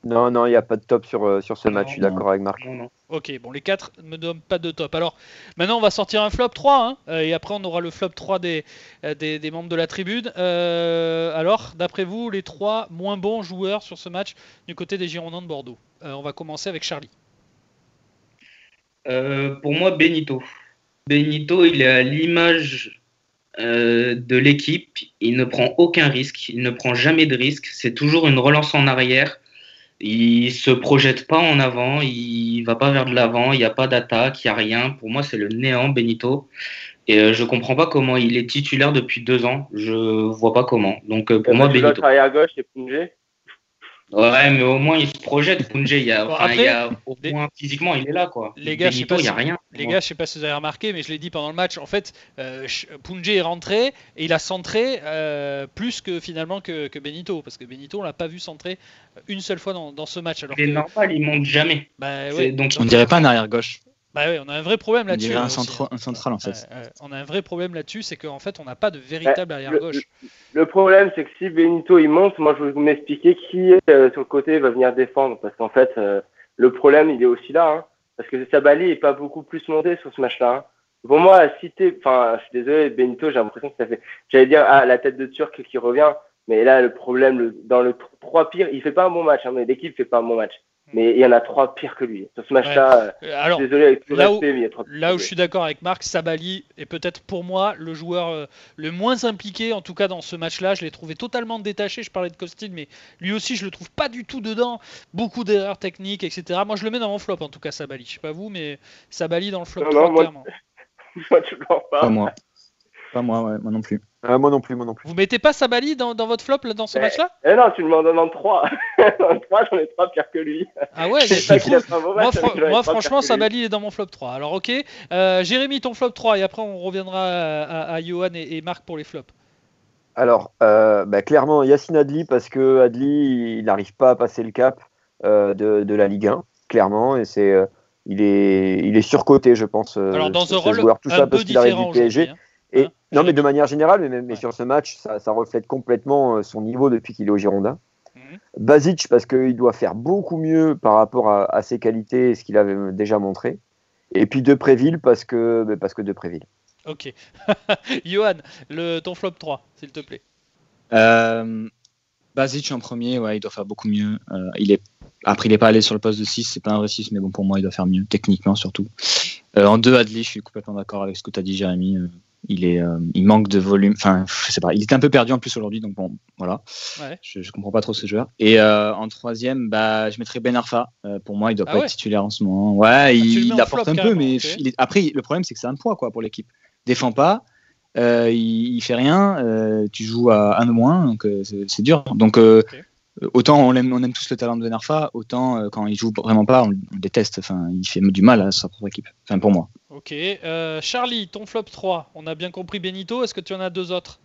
Non, non, il n'y a pas de top sur, euh, sur ce Non, match, je suis d'accord avec Marc. Non, non. Ok, bon, les 4 ne me donnent pas de top. Alors, maintenant, on va sortir un flop 3, hein, euh, et après, on aura le flop 3 des, euh, des, des membres de la tribune. Euh, alors, d'après vous, les 3 moins bons joueurs sur ce match du côté des Girondins de Bordeaux? Euh, On va commencer avec Charlie. Euh, pour moi, Benito. Benito, il est à l'image euh, de l'équipe. Il ne prend aucun risque. Il ne prend jamais de risque. C'est toujours une relance en arrière. Il se projette pas en avant. Il va pas vers de l'avant. Il n'y a pas d'attaque. Il n'y a rien. Pour moi, c'est le néant, Benito. Et euh, je comprends pas comment il est titulaire depuis deux ans. Je vois pas comment. Donc euh, pour Et moi, tu Benito. arrière gauche, Punjé. Ouais, mais au moins il se projette, Punjé. Il y a, Bon, enfin, après, il y a, au les- moins physiquement, il est là, quoi. les gars, je sais Benito, pas il n'y a si- rien. Les gars, je sais pas si vous avez remarqué, mais je l'ai dit pendant le match. En fait, euh, est rentré et il a centré euh, plus que finalement que, que Benito, parce que Benito, on l'a pas vu centrer une seule fois dans, dans ce match. Alors c'est que, normal, il monte jamais. bah, ouais, donc, On dirait pas un arrière gauche. Bah ouais, on a un vrai problème là-dessus. un, aussi, centra- hein. un central en fait. On a un vrai problème là-dessus, c'est qu'en fait, on n'a pas de véritable arrière le- gauche. Le problème, c'est que si Benito il monte, moi je vais vous m'expliquer qui euh, sur le côté va venir défendre. Parce qu'en fait, euh, le problème, il est aussi là. hein. parce que Sabali est pas beaucoup plus monté sur ce match-là. hein. Pour moi, si t'es- enfin, je suis désolé, Benito, j'ai l'impression que ça fait. J'allais dire, ah, la tête de Turc qui revient. Mais là, le problème, le- dans le 3 pire, il fait pas un bon match. hein, mais l'équipe fait pas un bon match. Mais il y en a trois pires que lui. Sur ce match-là, euh, Euh, Alors, je suis désolé avec tout le là où- respect, mais il y a trois pires Là où je suis d'accord avec Marc, Sabali est peut-être pour moi le joueur euh, le moins impliqué, en tout cas dans ce match-là. Je l'ai trouvé totalement détaché. Je parlais de Costin, mais lui aussi, je le trouve pas du tout dedans. Beaucoup d'erreurs techniques, etc. Moi, je le mets dans mon flop, en tout cas, Sabali. Je sais pas vous, mais Sabali dans le flop Non, 3, non, moi- clairement. Moi, toujours pas. Pas moi. Pas moi, ouais, moi non plus. Euh, moi non plus, moi non plus. Vous mettez pas Sabali dans, dans votre flop là, dans ce Eh, match-là? Eh non, tu me m'en demandes trois. dans trois, j'en ai trois pires que lui. Ah ouais, Je pas trouve- Moi, match, ai moi, franchement. Sabali est dans mon flop 3. Alors, ok. Euh, Jérémy, ton flop 3, et après, on reviendra à, à- à Johan et, et Marc pour les flops. Alors, euh, bah, clairement, Yacine Adli, parce que Adli, il n'arrive pas à passer le cap euh, de, de la Ligue 1, clairement, et c'est, euh, il, est, il est surcoté, je pense. euh, Alors, dans ce- rôle joueur. Tout un ça peu parce qu'il arrive différent du PSG. hein. Et, Hein, non, mais de manière générale, mais, mais Ouais. sur ce match, ça, ça reflète complètement euh, son niveau depuis qu'il est au Girondin. Mhm. Basic, parce qu'il doit faire beaucoup mieux par rapport à, à ses qualités et ce qu'il avait déjà montré. Et puis Depréville, parce que, bah, parce que Depréville. Ok. Johan, le, ton flop 3, s'il te plaît. Euh, Basic en premier, ouais, il doit faire beaucoup mieux. Euh, il est... Après, il n'est pas allé sur le poste de 6, c'est pas un vrai 6, mais bon, pour moi, il doit faire mieux, techniquement surtout. Euh, en deux, Adli, je suis complètement d'accord avec ce que tu as dit, Jérémy. Il, est, euh, il manque de volume. Enfin, je sais pas, il était un peu perdu en plus aujourd'hui, donc bon, voilà. Ouais. Je, je comprends pas trop ce joueur. Et euh, en troisième, bah, je mettrais Ben Arfa. Euh, pour moi, il doit Ah pas ouais être titulaire en ce moment. Ouais, le il, apporte flop, un peu, mais il est- après, le problème, c'est que c'est un poids quoi, pour l'équipe. défend pas, il, il, fait rien, tu joues à un moins, donc c'est dur. Donc autant on aime, on aime tous le talent de Nerfa, autant quand il joue vraiment pas, on, le déteste. Enfin, il fait du mal à sa propre équipe. Enfin, pour moi. Ok. Charlie, ton flop 3, on a bien compris Benito. Est-ce que tu en as deux autres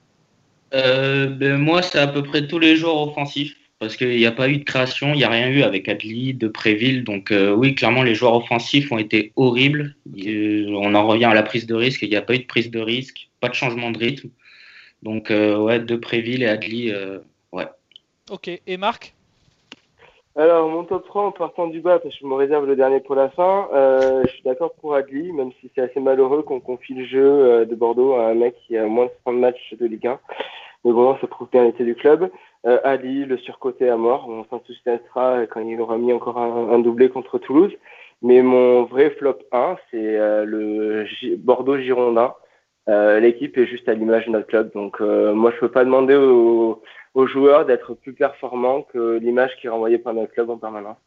ben, Moi, c'est à peu près tous les joueurs offensifs parce qu'il n'y a pas eu de création, il n'y a rien eu avec Adli, de Préville. Donc euh, oui, clairement, les joueurs offensifs ont été horribles. on en revient à la prise de risque. Il n'y a pas eu de prise de risque, pas de changement de rythme. Donc euh, ouais, de Préville et Adli, euh, ouais. Ok. Et Marc alors, mon top 3 en partant du bas, parce que je me réserve le dernier pour la fin, je suis d'accord pour Adli, même si c'est assez malheureux qu'on confie le jeu de Bordeaux à un mec qui a moins de 30 matchs de Ligue 1. Mais bon, ça prouve bien l'été du club. Euh, Ali, le surcoté à mort. On s'enthousiasmera quand il aura mis encore un, doublé contre Toulouse. Mais mon vrai flop 1, c'est euh, le Bordeaux-Girondin. Euh, l'équipe est juste à l'image de notre club. Donc moi, je peux pas demander aux, aux joueurs d'être plus performants que l'image qui est renvoyée par notre club en permanence.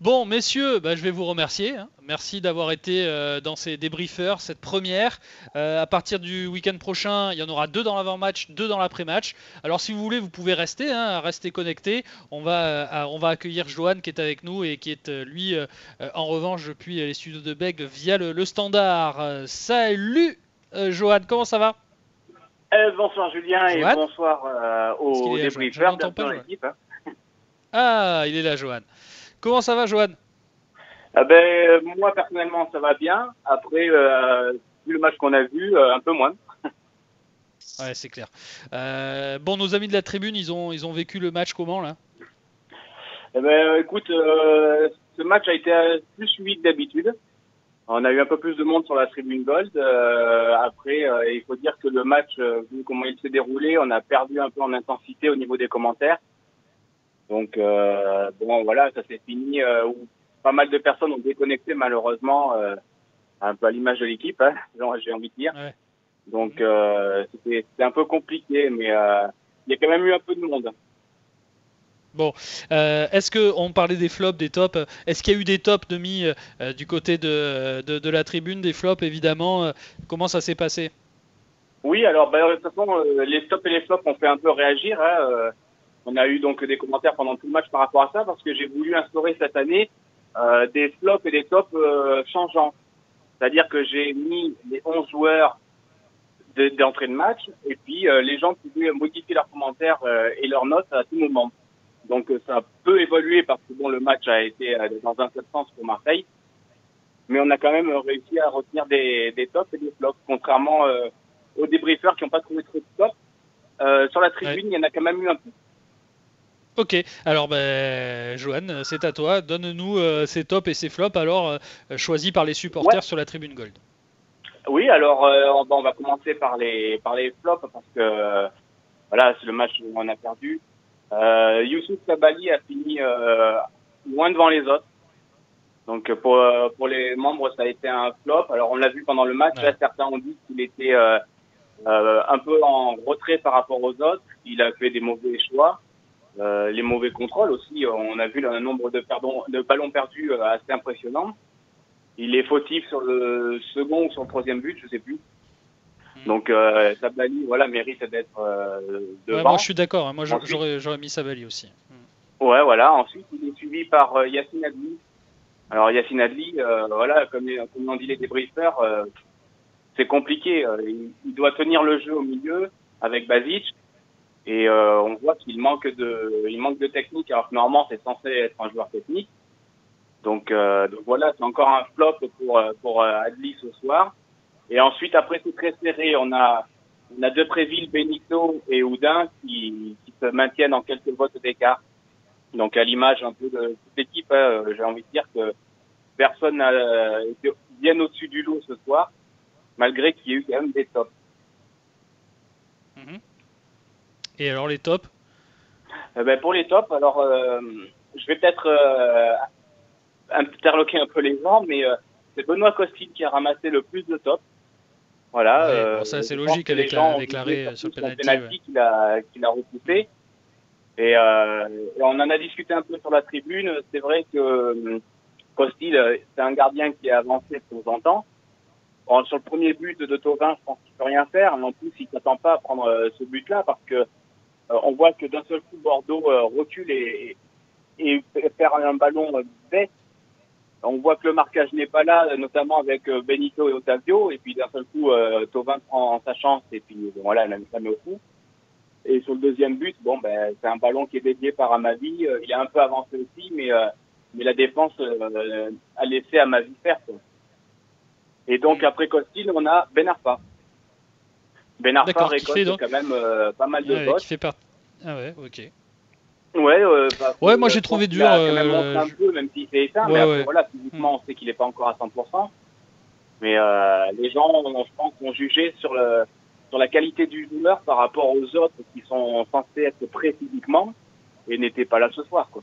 Bon, messieurs, bah, je vais vous remercier. Hein. Merci d'avoir été euh, dans ces débriefers, cette première. Euh, à partir du week-end prochain, il y en aura deux dans l'avant-match, deux dans l'après-match. Alors, si vous voulez, vous pouvez rester, hein, rester connecté. On va, euh, on va accueillir Johan qui est avec nous et qui est, lui, en revanche, depuis les studios de Beg via le, standard. salut, Johan, comment ça va? Eh, Bonsoir, Julien, et bonsoir aux débriefers. Hein. Ah, il est là, Johan. Comment ça va, Johan? Ah ben, euh, Moi, personnellement, ça va bien. Après, euh, vu le match qu'on a vu, euh, un peu moins. ouais, c'est clair. bon, nos amis de la tribune, ils ont, ils ont vécu le match comment, là? Eh ben, Écoute, ce match a été plus suivi que d'habitude. On a eu un peu plus de monde sur la tribune Gold. après, il faut dire que le match, vu comment il s'est déroulé, on a perdu un peu en intensité au niveau des commentaires. Donc euh, bon voilà, ça s'est fini euh, où pas mal de personnes ont déconnecté malheureusement, euh, un peu à l'image de l'équipe, hein, j'ai envie de dire. Donc mhm. c'était un peu compliqué, mais il y a quand même eu un peu de monde. Bon, est-ce que on parlait des flops, des tops Est-ce qu'il y a eu des tops de mis du côté de, de, la tribune, des flops évidemment Comment ça s'est passé? Oui, alors bah, de toute façon, les tops et les flops ont fait un peu réagir. Hein, on a eu donc des commentaires pendant tout le match par rapport à ça parce que j'ai voulu instaurer cette année euh, des flops et des tops euh, changeants. C'est-à-dire que j'ai mis les 11 joueurs d'entrée de, match et puis euh, les gens pouvaient modifier leurs commentaires et leurs notes à tout moment. Donc ça peut évoluer parce que bon le match a été dans un certain sens pour Marseille, mais on a quand même réussi à retenir des, des tops et des flops, contrairement aux débriefeurs qui n'ont pas trouvé trop de tops. sur la tribune, il y en a quand même eu un peu. Ok, alors ben, Johan, c'est à toi. Donne-nous euh, ces tops et ces flops alors euh, choisis par les supporters sur la tribune Gold. Oui, alors euh, on, va commencer par les par les flops parce que voilà, c'est le match où on a perdu. Youssouf Sabali a fini loin devant les autres. Donc pour pour les membres, ça a été un flop. Alors on l'a vu pendant le match. Là, certains ont dit qu'il était un peu en retrait par rapport aux autres. Il a fait des mauvais choix. Euh, les mauvais contrôles aussi, on a vu un nombre de, perdons, de ballons perdus euh, assez impressionnant. Il est fautif sur le second ou sur le troisième but, je sais plus. Hmm. Donc euh, Sabali, voilà, mérite d'être euh, devant. moi, je suis d'accord. Hein. Moi, j'aurais mis Sabali aussi. Hmm. Ouais, voilà. Ensuite, il est suivi par euh, Yacine Adli. Alors Yacine Adli, voilà, comme, comme l'ont dit les débriefers, c'est compliqué. Il, il, doit tenir le jeu au milieu avec Basic. Et euh, on voit qu'il manque de, il manque de technique, alors que normalement c'est censé être un joueur technique. Donc, euh, donc voilà, c'est encore un flop pour euh, pour euh, Adli ce soir. Et ensuite, après c'est très serré, on a on a Depréville, Benito et Houdin qui, qui se maintiennent en quelques votes d'écart. Donc à l'image un peu de toute l'équipe, hein, j'ai envie de dire que personne n'a été bien au-dessus du lot ce soir, malgré qu'il y ait eu quand même des tops. Et alors les tops? Eh ben, Pour les tops, alors euh, je vais peut-être euh, interloquer un peu les gens, mais euh, c'est Benoît Costil qui a ramassé le plus de tops. Voilà. ça c'est logique avec, l'arrêt sur le penalty. qu'il a, qu'il a repoussé. Et, on en a discuté un peu sur la tribune. C'est vrai que Costil, c'est un gardien qui a avancé de temps en temps. bon, sur le premier but de Tovin, je pense qu'il peut rien faire. Mais en plus, il s'attend pas à prendre euh, ce but-là parce que euh, on voit que d'un seul coup, Bordeaux euh, recule et, et, et perd un ballon euh, bête. On voit que le marquage n'est pas là, notamment avec euh, Benito et Otavio. Et puis d'un seul coup, euh, Tovin prend sa chance et puis bon, voilà, elle la met au fond. Et sur le deuxième but, bon, ben, c'est un ballon qui est dédié par Amavi. Euh, il a un peu avancé aussi, mais, euh, mais la défense euh, a laissé Amavi faire. Quoi. Et donc après Costil, on a Ben Arfa. Ben Arfa récolte donc- quand même euh, pas mal de votes. Ah ouais, ok. Ouais, euh, bah, Ouais, euh, moi, j'ai je trouvé dur, a quand même euh, montré un je- peu, même s'il s'est éteint. Ouais, mais après, ouais. voilà, physiquement, on sait qu'il n'est pas encore à 100%. Mais euh, les gens, je pense, ont jugé sur, le, sur la qualité du joueur par rapport aux autres qui sont censés être prêts physiquement et n'étaient pas là ce soir. Quoi.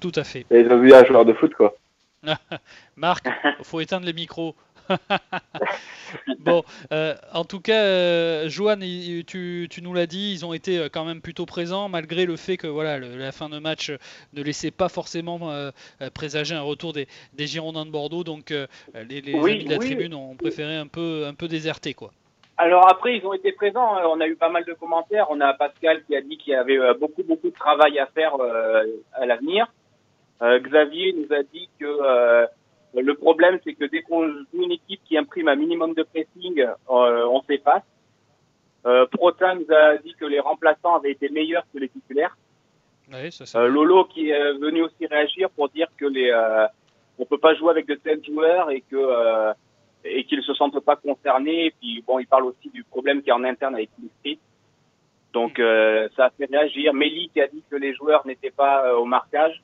Tout à fait. Et Ils ont vu un joueur de foot, quoi. Marc, faut éteindre les micros. bon, euh, en tout cas, euh, Johan, il- tu, tu nous l'as dit, ils ont été euh, quand même plutôt présents, malgré le fait que voilà, le- la fin de match ne laissait pas forcément euh, présager un retour des, des Girondins de Bordeaux. Donc, les, les Oui, amis de la oui. tribune ont préféré un peu, un peu déserter, quoi. Alors après, ils ont été présents. hein. On a eu pas mal de commentaires. On a Pascal qui a dit qu'il y avait beaucoup, beaucoup de travail à faire à l'avenir. Xavier nous a dit que le problème, c'est que dès qu'on joue une équipe qui imprime un minimum de pressing, euh, on s'efface. Euh, Protin nous a dit que les remplaçants avaient été meilleurs que les titulaires. Ouais, ça, Euh. Lolo qui est venu aussi réagir pour dire que les euh, on peut pas jouer avec de tels joueurs et que euh, et qu'ils se sentent pas concernés. Et puis bon, il parle aussi du problème qui est en interne avec l'esprit. Donc euh, ça a fait réagir. Méli qui a dit que les joueurs n'étaient pas au marquage.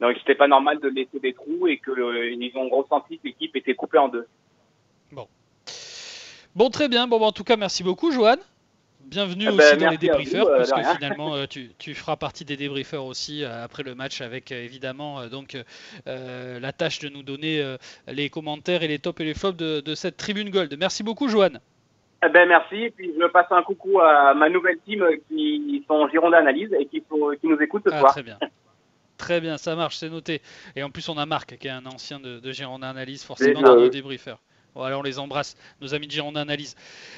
Donc c'était pas normal de laisser des trous et que euh, ils ont ressenti que l'équipe était coupée en deux. Bon, très bien. Bon, bah, en tout cas, merci beaucoup, Johan. Bienvenue Eh ben, aussi dans les débriefeurs, vous, euh, parce que finalement, euh, tu, tu feras partie des débriefeurs aussi après le match, avec évidemment donc euh, la tâche de nous donner euh, les commentaires et les tops et les flops de, de cette tribune Gold. Merci beaucoup, Johan. Eh ben merci. Et puis je passe un coucou à ma nouvelle team qui sont Girondins Analyse et qui, nous écoutent ce Ah, soir. très bien. Très bien, ça marche, c'est noté. Et en plus, on a Marc, qui est un ancien de, de Girondin Analyse, forcément Déjà, dans nos débriefeurs. Voilà, on les embrasse, nos amis de Girondin Analyse.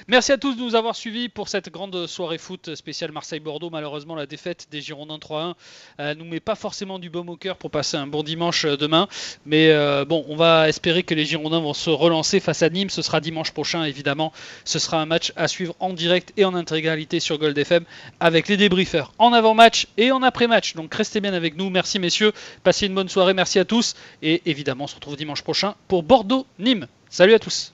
Merci à tous de nous avoir suivis pour cette grande soirée foot spéciale Marseille-Bordeaux. Malheureusement, la défaite des Girondins 3-1 euh, nous met pas forcément du baume au cœur pour passer un bon dimanche euh, demain. Mais euh, bon, on va espérer que les Girondins vont se relancer face à Nîmes. Ce sera dimanche prochain, évidemment. Ce sera un match à suivre en direct et en intégralité sur Gold FM avec les débriefeurs en avant-match et en après-match. Donc restez bien avec nous. Merci messieurs. Passez une bonne soirée. Merci à tous. Et évidemment, on se retrouve dimanche prochain pour Bordeaux-Nîmes. Salut à tous.